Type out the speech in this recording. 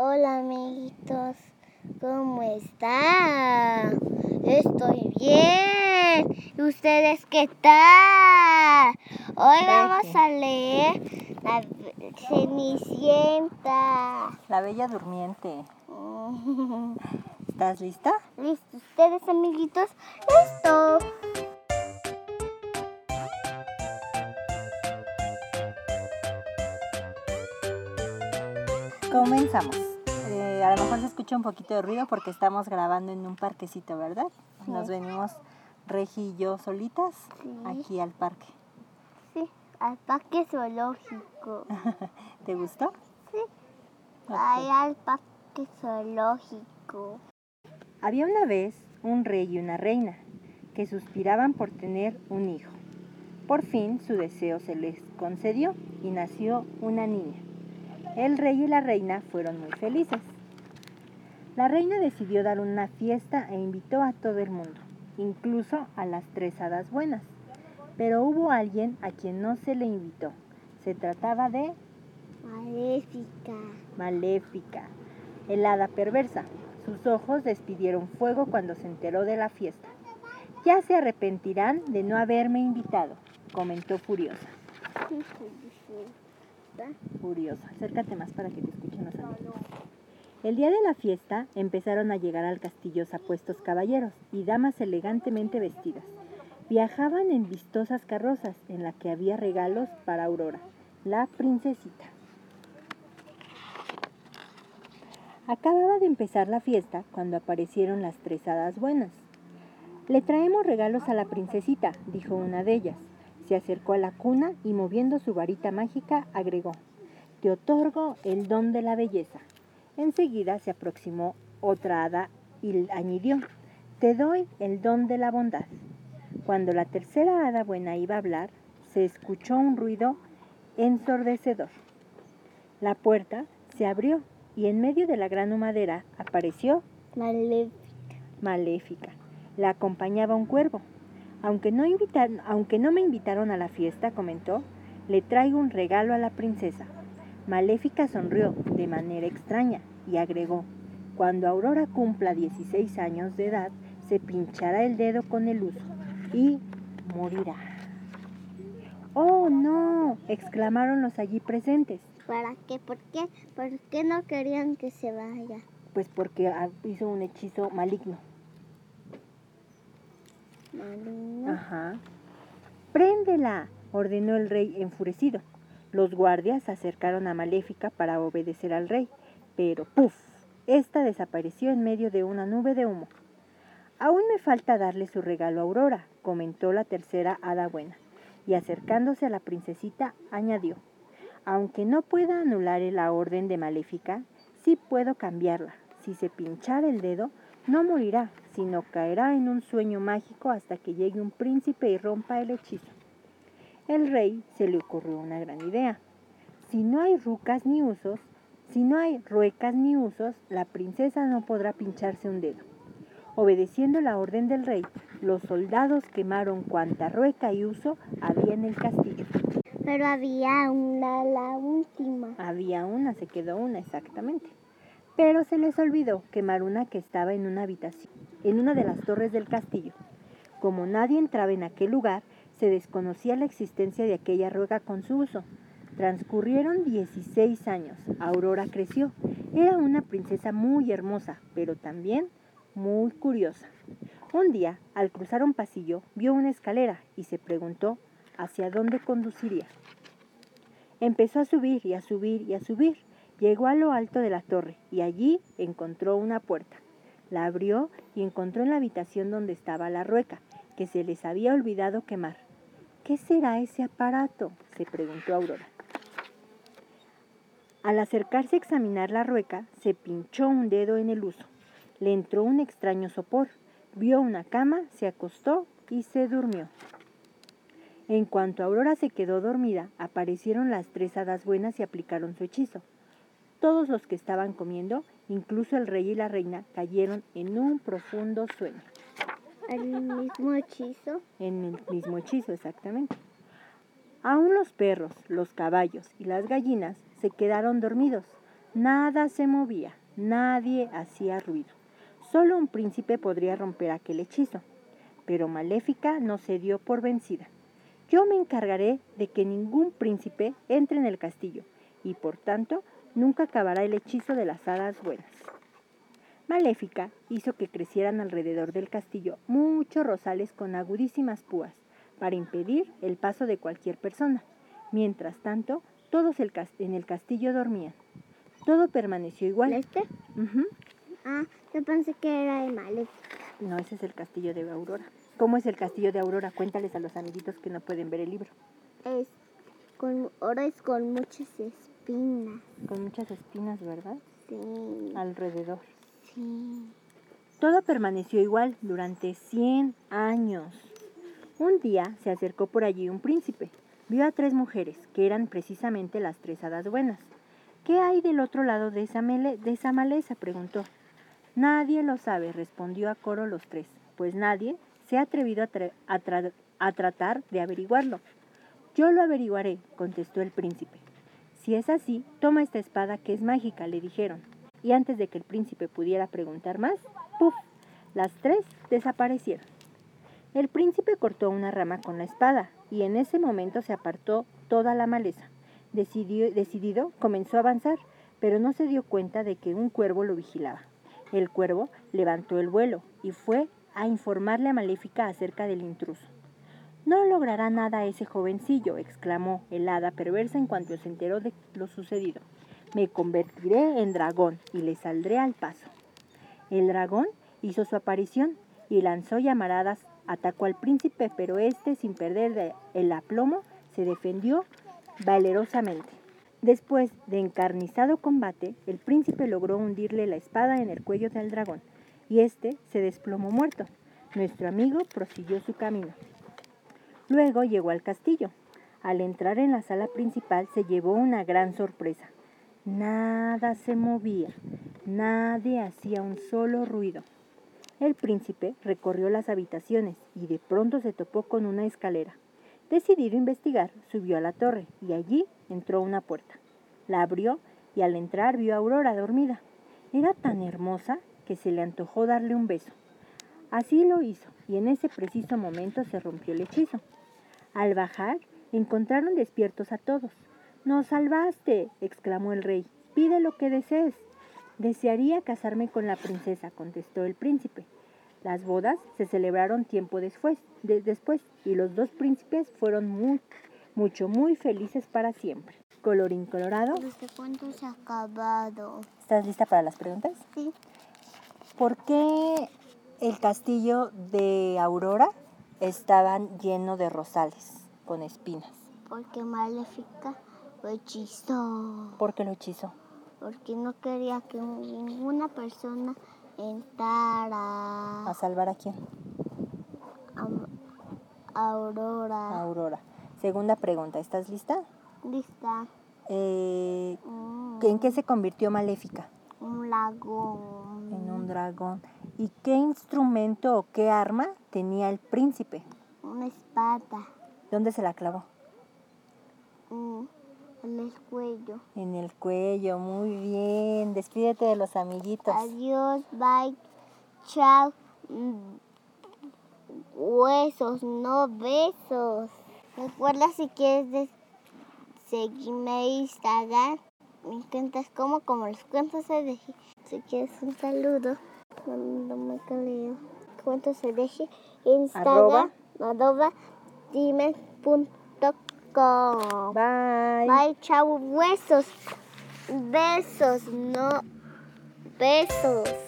Hola amiguitos, ¿cómo están? Estoy bien. ¿Y ustedes qué tal? Hoy vamos a leer la Cenicienta. La Bella Durmiente. ¿Estás lista? ¿Listo? ¿Ustedes amiguitos? ¡Listo! Comenzamos. Eh, a lo mejor se escucha un poquito de ruido porque estamos grabando en un parquecito, ¿verdad? Nos venimos Regi y yo solitas Sí. aquí al parque. Sí, al parque zoológico. ¿Te gustó? Sí, Ok. ahí al parque zoológico. Había una vez un rey y una reina que suspiraban por tener un hijo. Por fin su deseo se les concedió y nació una niña. El rey y la reina fueron muy felices. La reina decidió dar una fiesta e invitó a todo el mundo, incluso a las tres hadas buenas. Pero hubo alguien a quien no se le invitó. Se trataba de Maléfica. Maléfica, el hada perversa. Sus ojos despidieron fuego cuando se enteró de la fiesta. Ya se arrepentirán de no haberme invitado, comentó furiosa. Furiosa, acércate más para que te escuchen los amigos. El día de la fiesta empezaron a llegar al castillo apuestos caballeros y damas elegantemente vestidas. Viajaban en vistosas carrozas en la que había regalos para Aurora, la princesita. Acababa de empezar la fiesta cuando aparecieron las tres hadas buenas. Le traemos regalos a la princesita, dijo una de ellas. Se acercó a la cuna y moviendo su varita mágica agregó, Te otorgo el don de la belleza. Enseguida se aproximó otra hada y añadió, Te doy el don de la bondad. Cuando la tercera hada buena iba a hablar, se escuchó un ruido ensordecedor. La puerta se abrió y en medio de la gran humadera apareció Maléfica. maléfica. La acompañaba un cuervo. Aunque no, invitan- aunque no me invitaron a la fiesta, comentó, le traigo un regalo a la princesa. Maléfica sonrió de manera extraña y agregó, cuando Aurora cumpla 16 años de edad, se pinchará el dedo con el uso y morirá. ¡Oh, no! exclamaron los allí presentes, ¿Para qué? ¿Por qué? ¿Por qué no querían que se vaya? pues porque hizo un hechizo maligno. Marina. Ajá. ¡Préndela! ordenó el rey enfurecido. Los guardias se acercaron a Maléfica para obedecer al rey, pero ¡puf! Esta desapareció en medio de una nube de humo. Aún me falta darle su regalo a Aurora, comentó la tercera hada buena, y acercándose a la princesita añadió, aunque no pueda anular la orden de Maléfica, sí puedo cambiarla. Si se pinchara el dedo, no morirá, sino caerá en un sueño mágico hasta que llegue un príncipe y rompa el hechizo. El rey se le ocurrió una gran idea. Si no hay rucas ni usos, si no hay ruecas ni usos, la princesa no podrá pincharse un dedo. Obedeciendo la orden del rey, los soldados quemaron cuanta rueca y uso había en el castillo. Pero había una, la última. Había una, se quedó una exactamente. Pero se les olvidó quemar una que estaba en una habitación, en una de las torres del castillo. Como nadie entraba en aquel lugar, se desconocía la existencia de aquella rueca con su uso. Transcurrieron 16 años. Aurora creció. Era una princesa muy hermosa, pero también muy curiosa. Un día, al cruzar un pasillo, vio una escalera y se preguntó hacia dónde conduciría. Empezó a subir y a subir y a subir. Llegó a lo alto de la torre y allí encontró una puerta. La abrió y encontró en la habitación donde estaba la rueca, que se les había olvidado quemar. ¿Qué será ese aparato? se preguntó Aurora. Al acercarse a examinar la rueca, se pinchó un dedo en el uso. Le entró un extraño sopor. Vio una cama, se acostó y se durmió. En cuanto Aurora se quedó dormida, aparecieron las tres hadas buenas y aplicaron su hechizo. Todos los que estaban comiendo, incluso el rey y la reina, cayeron en un profundo sueño. El mismo hechizo. En el mismo hechizo, exactamente. Aún los perros, los caballos y las gallinas se quedaron dormidos. Nada se movía, nadie hacía ruido. Solo un príncipe podría romper aquel hechizo. Pero Maléfica no se dio por vencida. Yo me encargaré de que ningún príncipe entre en el castillo y por tanto nunca acabará el hechizo de las hadas buenas. Maléfica hizo que crecieran alrededor del castillo muchos rosales con agudísimas púas para impedir el paso de cualquier persona. Mientras tanto, todos en el castillo dormían. Todo permaneció igual. ¿Este? Ah, yo pensé que era de Maléfica. No, ese es el castillo de Aurora. ¿Cómo es el castillo de Aurora? Cuéntales a los amiguitos que no pueden ver el libro. Es con, ahora es con muchas espinas. Con muchas espinas, ¿verdad? Sí. Alrededor. Sí. Todo permaneció igual durante 100 años. Un día se acercó por allí un príncipe. Vio a tres mujeres, que eran precisamente las tres hadas buenas. ¿Qué hay del otro lado de esa, de esa maleza? preguntó. Nadie lo sabe, respondió a coro los tres, pues nadie se ha atrevido a, a tratar de averiguarlo. Yo lo averiguaré, contestó el príncipe. Si es así, toma esta espada que es mágica, le dijeron y antes de que el príncipe pudiera preguntar más, ¡puf! Las tres desaparecieron. El príncipe cortó una rama con la espada y en ese momento se apartó toda la maleza. decidido, comenzó a avanzar, pero no se dio cuenta de que un cuervo lo vigilaba. El cuervo levantó el vuelo y fue a informarle a Maléfica acerca del intruso. No logrará nada ese jovencillo, exclamó el hada perversa en cuanto se enteró de lo sucedido. Me convertiré en dragón y le saldré al paso. El dragón hizo su aparición y lanzó llamaradas, atacó al príncipe, pero éste, sin perder el aplomo, se defendió valerosamente. Después de encarnizado combate, el príncipe logró hundirle la espada en el cuello del dragón, y éste se desplomó muerto. Nuestro amigo prosiguió su camino. Luego llegó al castillo. Al entrar en la sala principal se llevó una gran sorpresa. Nada se movía, nadie hacía un solo ruido. El príncipe recorrió las habitaciones y de pronto se topó con una escalera. Decidido investigar, subió a la torre y allí entró una puerta. La abrió y al entrar vio a Aurora dormida. Era tan hermosa que se le antojó darle un beso. Así lo hizo y en ese preciso momento se rompió el hechizo. Al bajar, encontraron despiertos a todos. Nos salvaste, exclamó el rey. Pide lo que desees. Desearía casarme con la princesa, contestó el príncipe. Las bodas se celebraron tiempo después, después y los dos príncipes fueron muy, mucho, muy felices para siempre. Colorín colorado. Este cuento se ha acabado. ¿Estás lista para las preguntas? Sí. ¿Por qué el castillo de Aurora estaba lleno de rosales con espinas? Porque Maléfica lo hechizó. ¿Por qué lo hechizó? Porque no quería que ninguna persona entrara. ¿A salvar a quién? A Aurora. Aurora. Segunda pregunta, ¿estás lista? Lista. Eh, mm. ¿En qué se convirtió Maléfica? Un dragón. En un dragón. ¿Y qué instrumento o qué arma tenía el príncipe? Una espada. ¿Dónde se la clavó? Mm. En el cuello. En el cuello, muy bien. Despídete de los amiguitos. Adiós, bye, chao. Huesos, no besos. Recuerda si quieres seguirme en Instagram. Me encantas como, como los cuentos se deje. Si quieres un saludo, no me creo. Cuentos se deje. Instagram, arroba, punto Bye. Bye, chao. Besos. Besos, no. Besos.